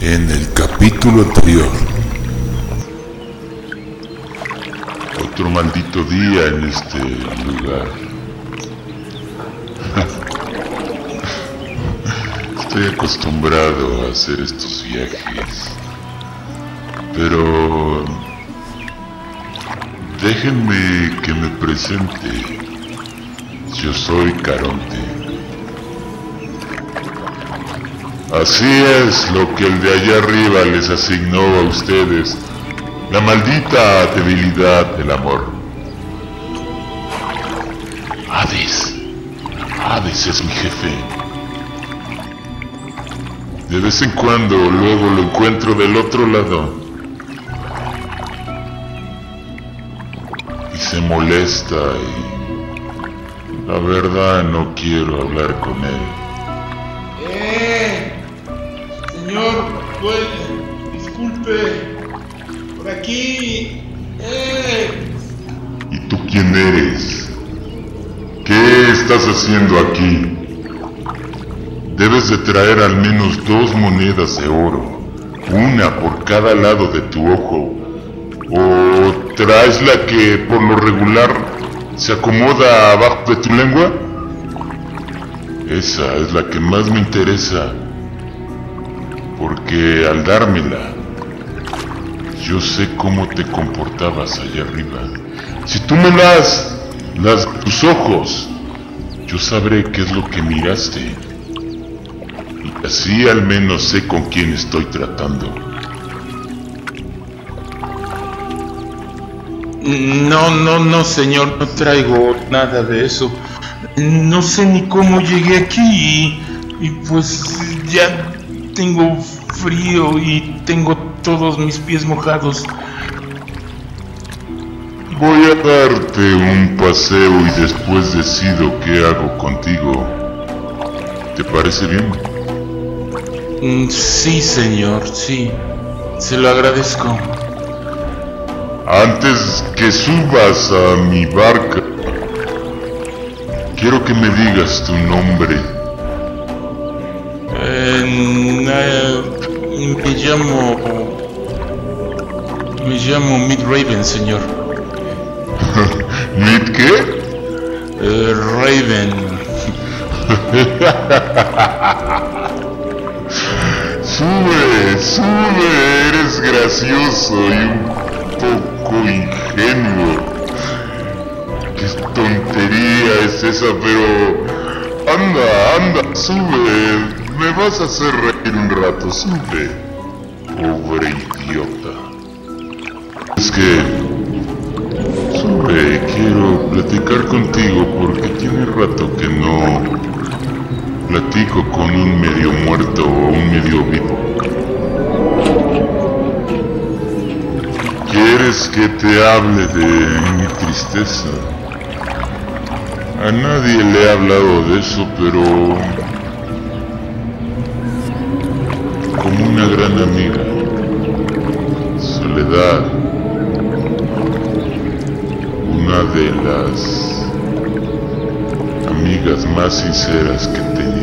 En el capítulo anterior. Otro maldito día en este lugar. Estoy acostumbrado a hacer estos viajes. Pero... Déjenme que me presente. Yo soy Caronte. Así es lo que el de allá arriba les asignó a ustedes, la maldita debilidad del amor. Hades. Hades es mi jefe. De vez en cuando luego lo encuentro del otro lado. Y se molesta y... La verdad no quiero hablar con él. Señor, pues, disculpe. Por aquí. ¡Eh! ¿Y tú quién eres? ¿Qué estás haciendo aquí? Debes de traer al menos dos monedas de oro, una por cada lado de tu ojo. ¿O traes la que por lo regular se acomoda abajo de tu lengua? Esa es la que más me interesa. Porque al dármela, yo sé cómo te comportabas allá arriba. Si tú me das las tus ojos, yo sabré qué es lo que miraste. Y así al menos sé con quién estoy tratando. No, no, no, señor, no traigo nada de eso. No sé ni cómo llegué aquí y, y pues ya tengo frío y tengo todos mis pies mojados. Voy a darte un paseo y después decido qué hago contigo. ¿Te parece bien? Mm, Sí, señor, sí. Se lo agradezco. Antes que subas a mi barca, quiero que me digas tu nombre. Eh, eh, me llamo... Me llamo Mid Raven, señor. ¿Nit qué? Eh, Raven. Sube, sube, eres gracioso y un poco ingenuo. Qué tontería es esa, pero... Anda, anda, sube. Me vas a hacer reír un rato, sube. Pobre idiota. Es que... Sube, quiero platicar contigo porque tiene rato que no platico con un medio muerto o un medio vivo. ¿Quieres que te hable de mi tristeza? A nadie le he hablado de eso, pero... una gran amiga. Soledad. Una de las amigas más sinceras que he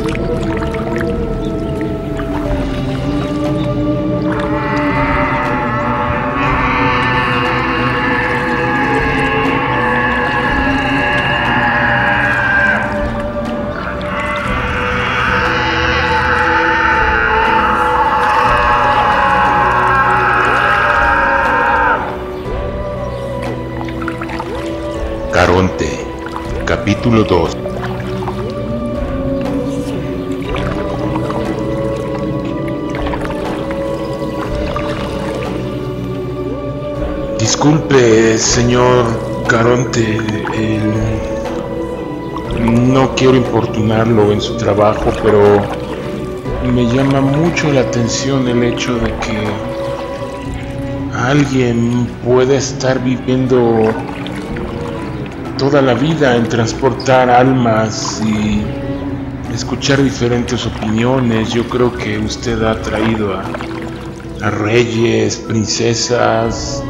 capítulo 2. Disculpe, señor Caronte, el- no quiero importunarlo en su trabajo, pero me llama mucho la atención el hecho de que alguien pueda estar viviendo toda la vida en transportar almas y escuchar diferentes opiniones. Yo creo que usted ha traído a, reyes, princesas,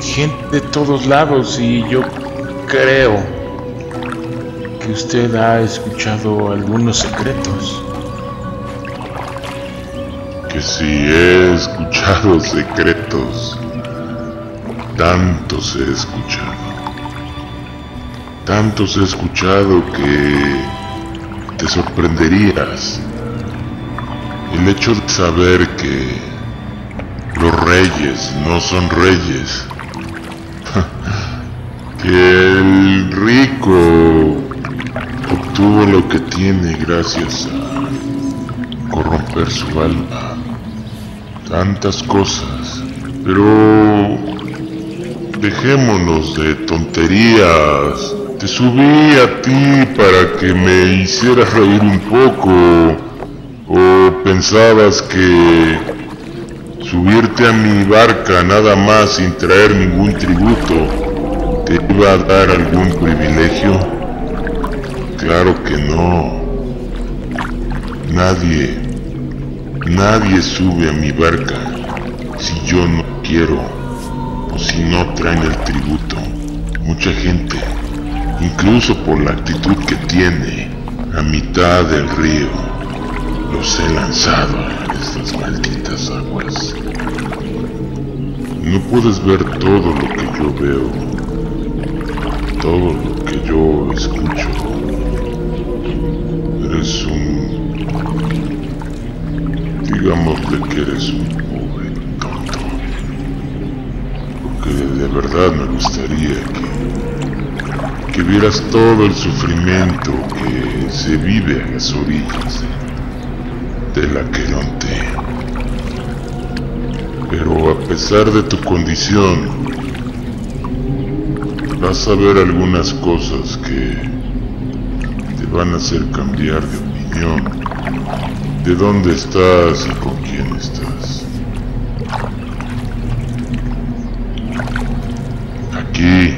gente de todos lados y yo creo que usted ha escuchado algunos secretos. que si he escuchado secretos, tantos he escuchado. Tantos he escuchado que te sorprenderías. El hecho de saber que los reyes no son reyes. que el rico obtuvo lo que tiene gracias a corromper su alma. Tantas cosas. Pero dejémonos de tonterías. Subí a ti para que me hicieras reír un poco. ¿O pensabas que subirte a mi barca nada más sin traer ningún tributo te iba a dar algún privilegio? Claro que no. Nadie, nadie sube a mi barca si yo no quiero o si no traen el tributo. Mucha gente incluso por la actitud que tiene, a mitad del río, los he lanzado a estas malditas aguas. No puedes ver todo lo que yo veo, todo lo que yo escucho. Eres un... digámosle que eres un pobre tonto. De verdad me gustaría que que vieras todo el sufrimiento que se vive a las orillas del Aqueronte. Pero a pesar de tu condición, vas a ver algunas cosas que te van a hacer cambiar de opinión de dónde estás y con quién estás. Aquí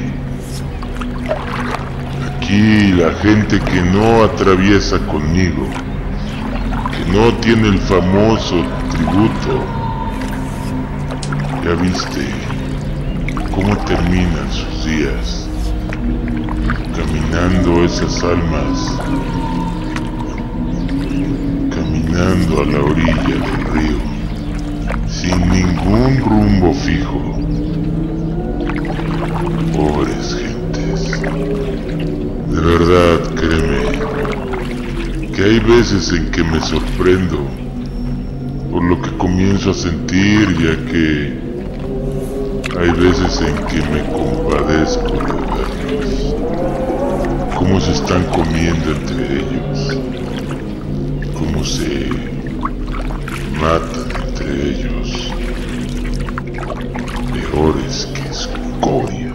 Aquí la gente que no atraviesa conmigo, que no tiene el famoso tributo, ya viste cómo terminan sus días, caminando esas almas, caminando a la orilla del río, sin ningún rumbo fijo. Pobres gentes. De verdad, créeme, que hay veces en que me sorprendo por lo que comienzo a sentir, ya que hay veces en que me compadezco de verlos, cómo se están comiendo entre ellos, cómo se matan entre ellos, peores que ellos.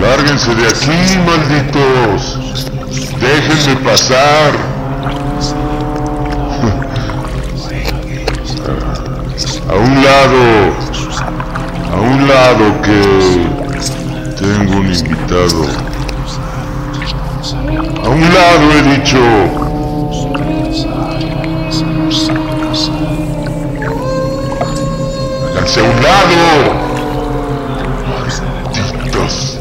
Lárguense de aquí, malditos. Déjenme pasar. Invitado. A un lado he dicho. Háganse a un lado. Malditos.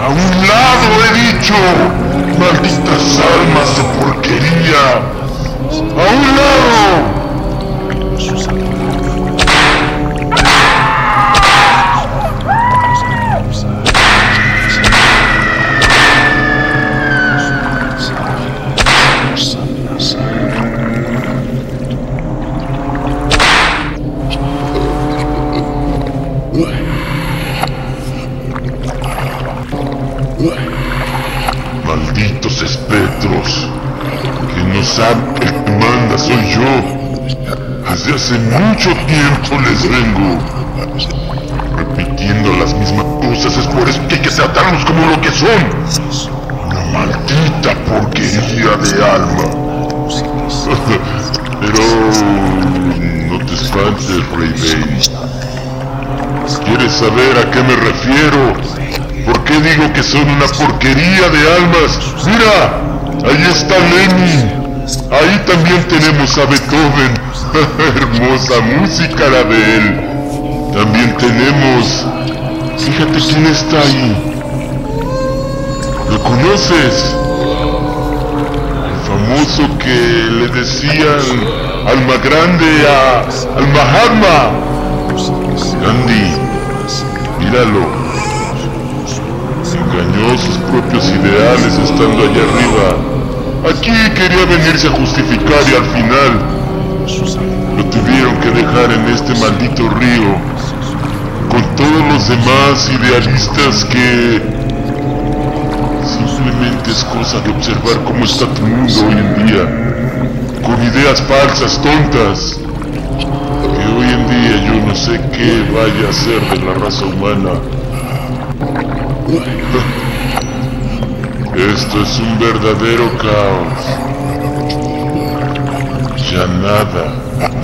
A un lado he dicho, malditas almas de porquería. A un hace mucho tiempo les vengo repitiendo las mismas cosas, es por eso que hay que tratarlos como lo que son. Una maldita porquería de alma. Pero no te espantes, Rey Bane. ¿Quieres saber a qué me refiero? ¿Por qué digo que son una porquería de almas? Mira, ahí está Lenin. Ahí también tenemos a Beethoven. Hermosa música la de él. También tenemos... Fíjate quién está ahí. ¿Lo conoces? El famoso que le decían alma grande a, al Mahatma. Gandhi, míralo. Engañó sus propios ideales estando allá arriba. Aquí quería venirse a justificar y al final lo tuvieron que dejar en este maldito río con todos los demás idealistas que simplemente es cosa de observar cómo está tu mundo hoy en día, con ideas falsas, tontas, que hoy en día yo no sé qué vaya a ser de la raza humana. Esto es un verdadero caos. Nada,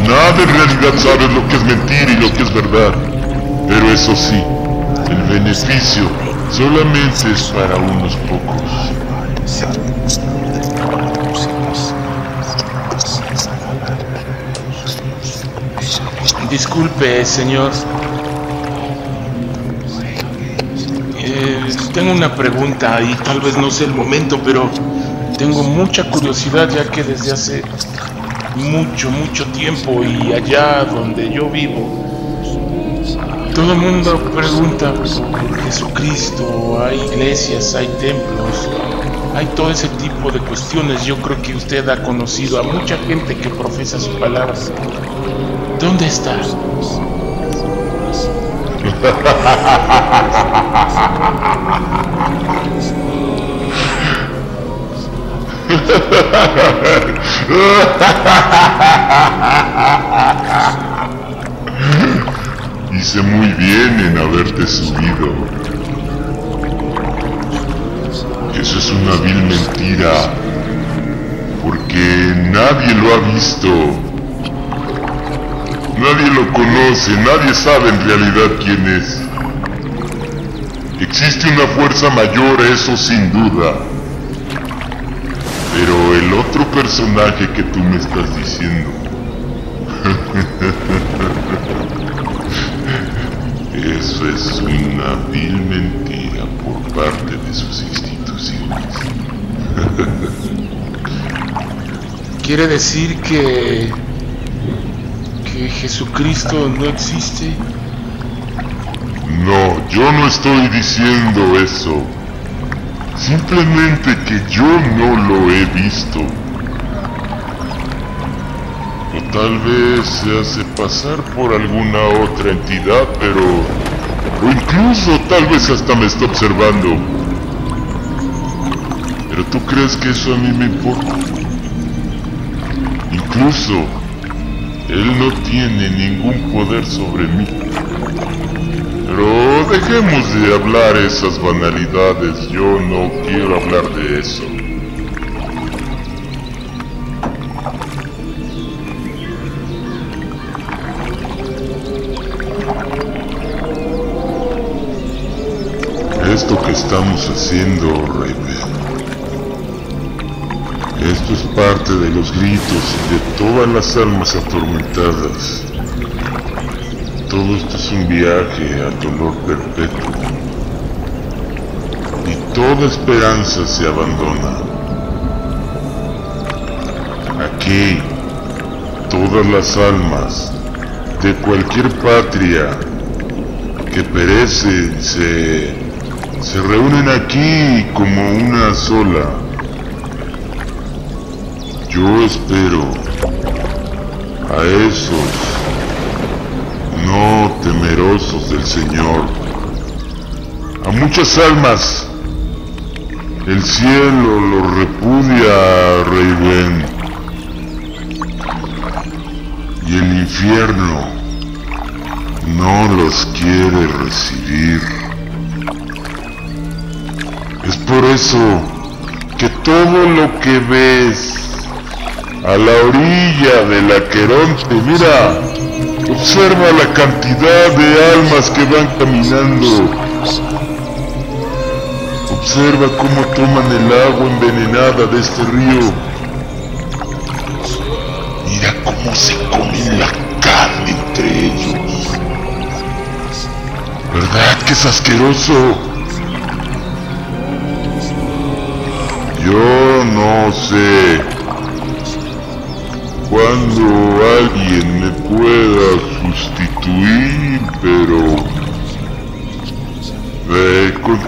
nada en realidad sabes lo que es mentira y lo que es verdad. Pero eso sí, el beneficio solamente es para unos pocos. Disculpe, señor. Eh, tengo una pregunta y tal vez no sea el momento, pero tengo mucha curiosidad ya que desde hace mucho, mucho tiempo y allá donde yo vivo, todo el mundo pregunta por Jesucristo, hay iglesias, hay templos, hay todo ese tipo de cuestiones. Yo creo que usted ha conocido a mucha gente que profesa su palabra. ¿Dónde está? Hice muy bien en haberte subido. Eso es una vil mentira, porque nadie lo ha visto. Nadie lo conoce, nadie sabe en realidad quién es. Existe una fuerza mayor, eso sin duda. Otro personaje que tú me estás diciendo. Eso es una vil mentira por parte de sus instituciones. ¿Quiere decir que... que Jesucristo no existe? No, yo no estoy diciendo eso. Simplemente que yo no lo he visto. O tal vez se hace pasar por alguna otra entidad, pero... O incluso tal vez hasta me está observando. Pero tú crees que eso a mí me importa. Incluso, él no tiene ningún poder sobre mí. Pero dejemos de hablar esas banalidades, yo no quiero hablar de eso. Esto que estamos haciendo, Raven, esto es parte de los gritos de todas las almas atormentadas. Todo esto es un viaje al dolor perpetuo. Y toda esperanza se abandona. Aquí, todas las almas de cualquier patria que perecen se, se reúnen aquí como una sola. Yo espero a esos temerosos del Señor, a muchas almas. El cielo los repudia, Rey Ben, y el infierno no los quiere recibir. Es por eso que todo lo que ves a la orilla del Aqueronte. Mira, observa la cantidad de almas que van caminando. Observa cómo toman el agua envenenada de este río. Mira cómo se comen la carne entre ellos. ¿Verdad que es asqueroso? Yo no sé cuándo alguien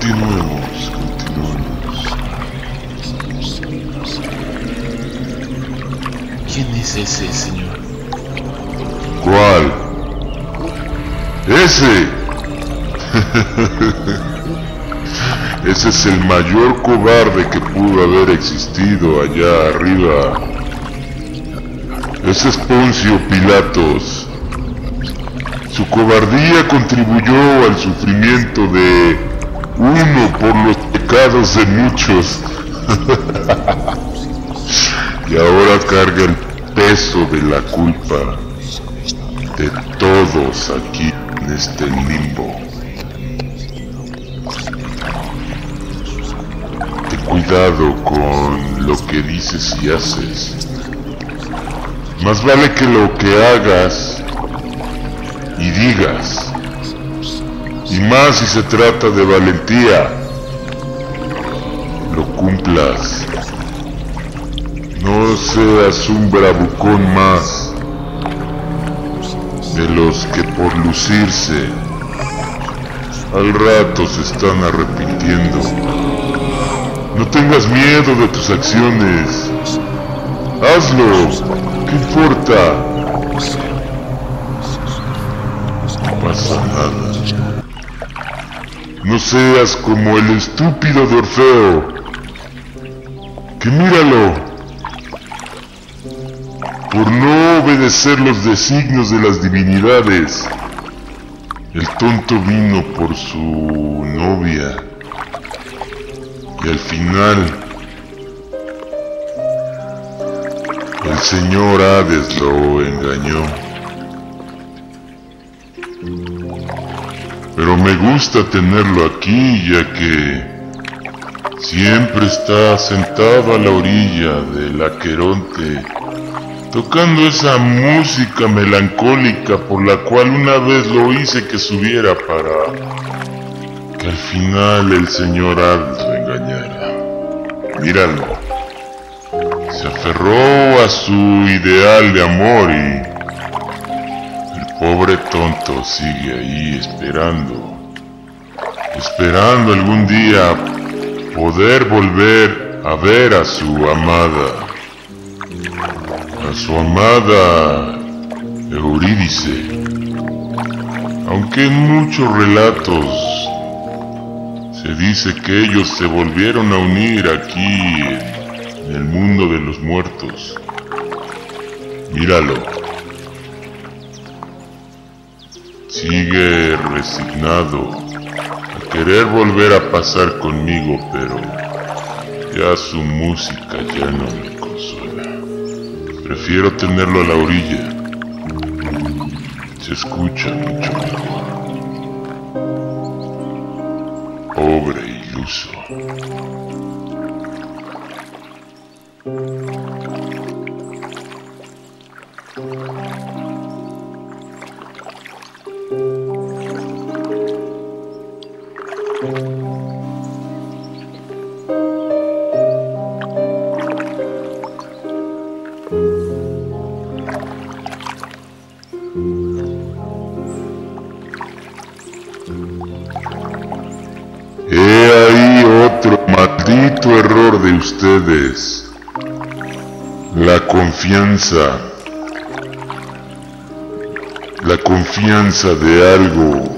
continuemos, continuemos. ¿Quién es ese señor? ¿Cuál? Ese. Ese es el mayor cobarde que pudo haber existido allá arriba. Ese es Poncio Pilatos. Su cobardía contribuyó al sufrimiento de uno por los pecados de muchos. y ahora carga el peso de la culpa de todos aquí en este limbo. Ten cuidado con lo que dices y haces. Más vale que lo que hagas y digas, y más si se trata de valentía, lo cumplas. No seas un bravucón más de los que por lucirse al rato se están arrepintiendo. No tengas miedo de tus acciones. Hazlo. ¿Qué importa? No seas como el estúpido de Orfeo. Que míralo. Por no obedecer los designios de las divinidades, el tonto vino por su novia. Y al final, el señor Hades lo engañó. Pero me gusta tenerlo aquí ya que siempre está sentado a la orilla del Aqueronte, tocando esa música melancólica por la cual una vez lo hice que subiera para que al final el señor lo engañara. Míralo. Se aferró a su ideal de amor y pobre tonto sigue ahí esperando. Esperando algún día poder volver a ver a su amada. A su amada Eurídice. Aunque en muchos relatos se dice que ellos se volvieron a unir aquí en el mundo de los muertos. Míralo. Sigue resignado a querer volver a pasar conmigo, pero ya su música ya no me consuela. Prefiero tenerlo a la orilla. Se escucha mucho mejor. Pobre iluso. Confianza. La confianza de algo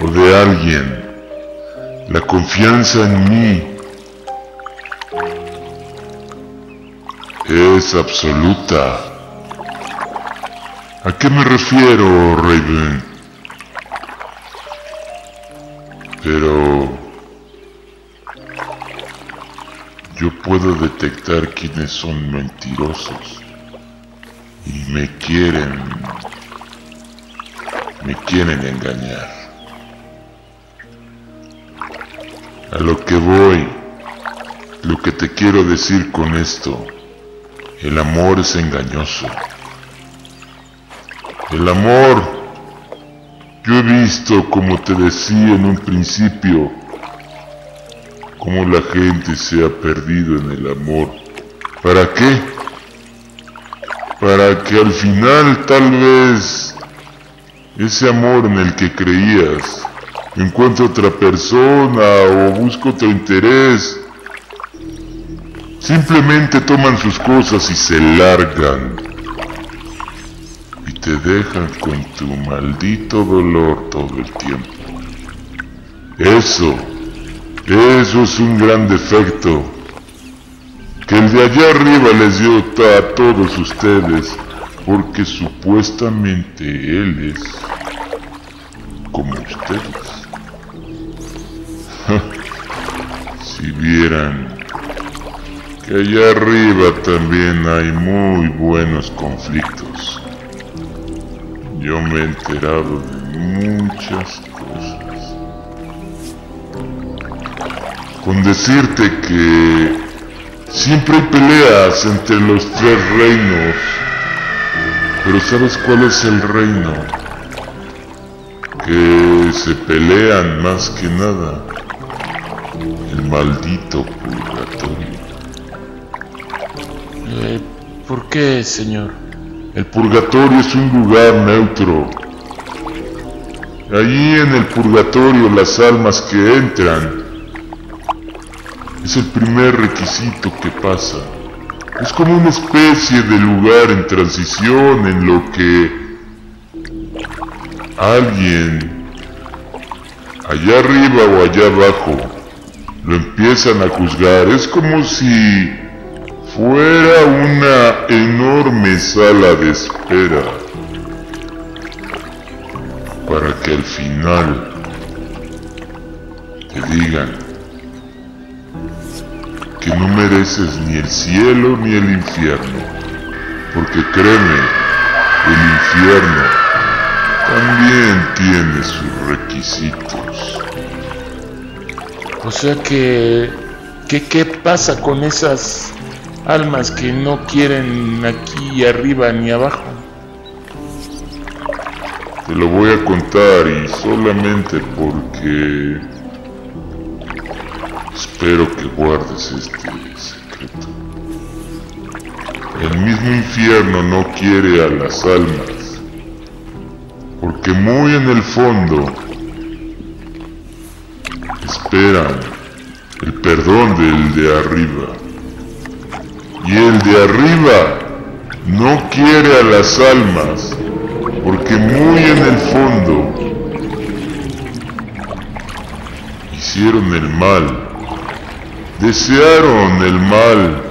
o de alguien. La confianza en mí es absoluta. ¿A qué me refiero, Raven? Pero yo puedo detectar quiénes son mentirosos. Y me quieren, me quieren engañar. A lo que voy, lo que te quiero decir con esto, el amor es engañoso. El amor, yo he visto, como te decía en un principio, cómo la gente se ha perdido en el amor. ¿Para qué? Para que al final tal vez ese amor en el que creías encuentre otra persona o busque otro interés. Simplemente toman sus cosas y se largan. Y te dejan con tu maldito dolor todo el tiempo. Eso, eso es un gran defecto que el de allá arriba les dio a todos ustedes, porque supuestamente él es como ustedes. si vieran que allá arriba también hay muy buenos conflictos. Yo me he enterado de muchas cosas. Con decirte que Siempre hay peleas entre los tres reinos. Pero ¿sabes cuál es el reino? Que se pelean más que nada. El maldito purgatorio. Eh, ¿Por qué, señor? El purgatorio es un lugar neutro. Allí en el purgatorio las almas que entran es el primer requisito que pasa. Es como una especie de lugar en transición en lo que alguien allá arriba o allá abajo lo empiezan a juzgar. Es como si fuera una enorme sala de espera para que al final te digan que no mereces ni el cielo ni el infierno, porque créeme, el infierno también tiene sus requisitos. O sea que, que ¿qué pasa con esas almas que no quieren aquí arriba ni abajo? Te lo voy a contar y solamente porque Espero que guardes este secreto. El mismo infierno no quiere a las almas, porque muy en el fondo esperan el perdón del de arriba. Y el de arriba no quiere a las almas, porque muy en el fondo hicieron el mal desearon el mal.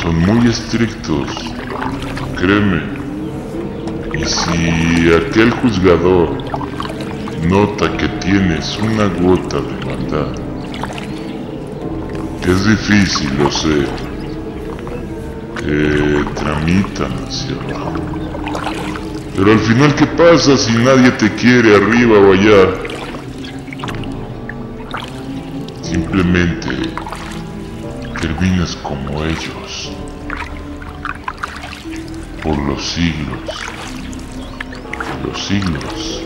Son muy estrictos, créeme. Y si aquel juzgador nota que tienes una gota de maldad, es difícil, lo sé, que tramitan hacia abajo. Pero al final, ¿qué pasa si nadie te quiere arriba o allá? Simplemente terminas como ellos por los siglos, por los siglos.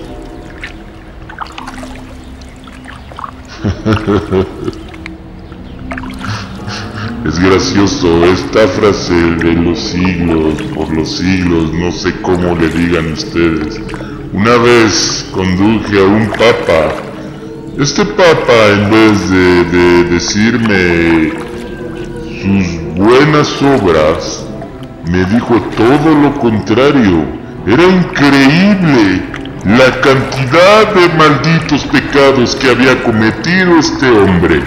es gracioso esta frase de los siglos, por los siglos, no sé cómo le digan ustedes. Una vez conduje a un papa este papa, en vez de, decirme sus buenas obras, me dijo todo lo contrario. Era increíble la cantidad de malditos pecados que había cometido este hombre.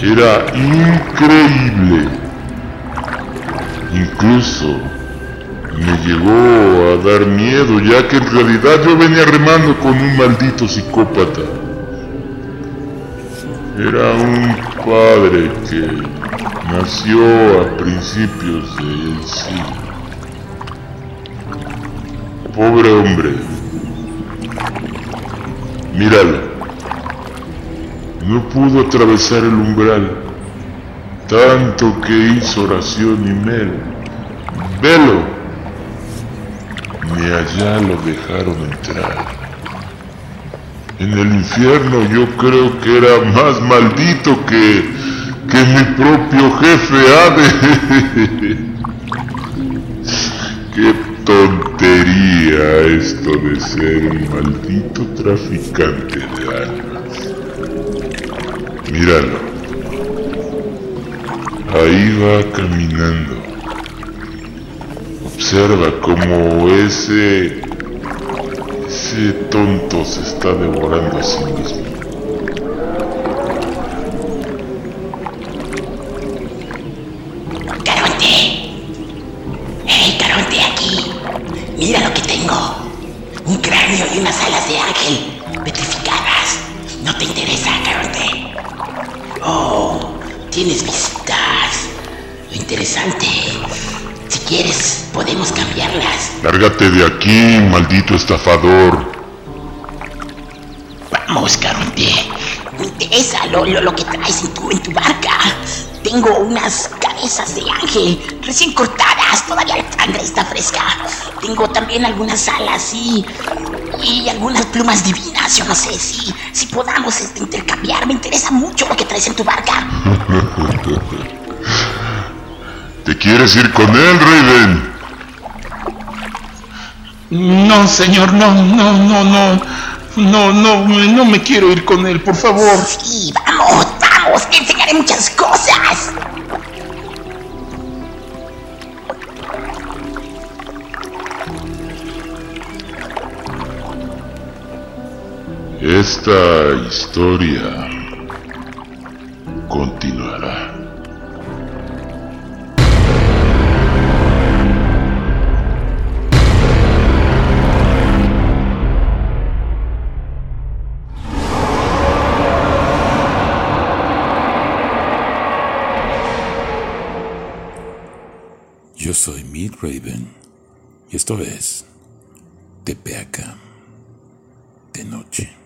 Era increíble. Incluso me llegó a dar miedo, ya que en realidad yo venía remando con un maldito psicópata. Era un padre que nació a principios del siglo. Pobre hombre. Míralo. No pudo atravesar el umbral, tanto que hizo oración y mel. Velo. Ni allá lo dejaron entrar. En el infierno yo creo que era más maldito que, que mi propio jefe Ade. Qué tontería esto de ser un maldito traficante de almas. Míralo. Ahí va caminando. Observa cómo ese ese tonto se está devorando a sí mismo. Lárgate de aquí, maldito estafador. Vamos, Caronte. Me interesa lo, lo, lo que traes en tu, en tu barca. Tengo unas cabezas de ángel recién cortadas. Todavía la sangre está fresca. Tengo también algunas alas y, y algunas plumas divinas. Yo no sé si, si podamos este, intercambiar. Me interesa mucho lo que traes en tu barca. ¿Te quieres ir con él, Raven? No, señor, no, no, no, no. No, no, no me quiero ir con él, por favor. Sí, vamos, vamos. Te enseñaré muchas cosas. Esta historia continuará. Soy Mid Raven y esto es Tepeaca de noche.